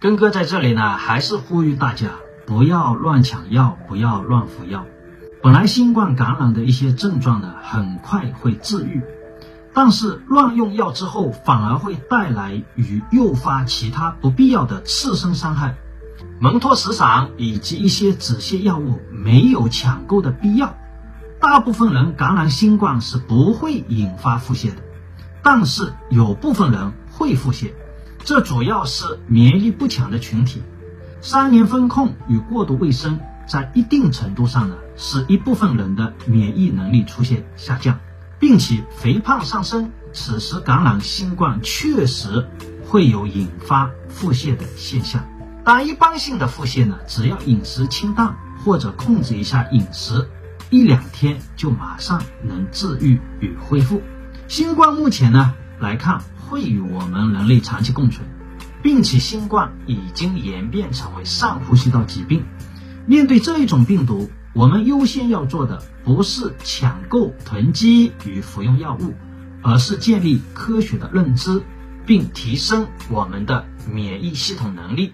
根哥在这里呢，还是呼吁大家不要乱抢药，不要乱服药。本来新冠感染的一些症状呢，很快会治愈，但是乱用药之后，反而会带来与诱发其他不必要的次生伤害。蒙脱石散以及一些止泻药物没有抢购的必要。大部分人感染新冠是不会引发腹泻的，但是有部分人会腹泻，这主要是免疫力不强的群体。三联风控与过度卫生在一定程度上呢，使一部分人的免疫能力出现下降，并且肥胖上升。此时感染新冠确实会有引发腹泻的现象。但一般性的腹泻呢，只要饮食清淡或者控制一下饮食。一两天就马上能治愈与恢复。新冠目前呢来看会与我们人类长期共存，并且新冠已经演变成为上呼吸道疾病。面对这一种病毒，我们优先要做的不是抢购、囤积与服用药物，而是建立科学的认知，并提升我们的免疫系统能力。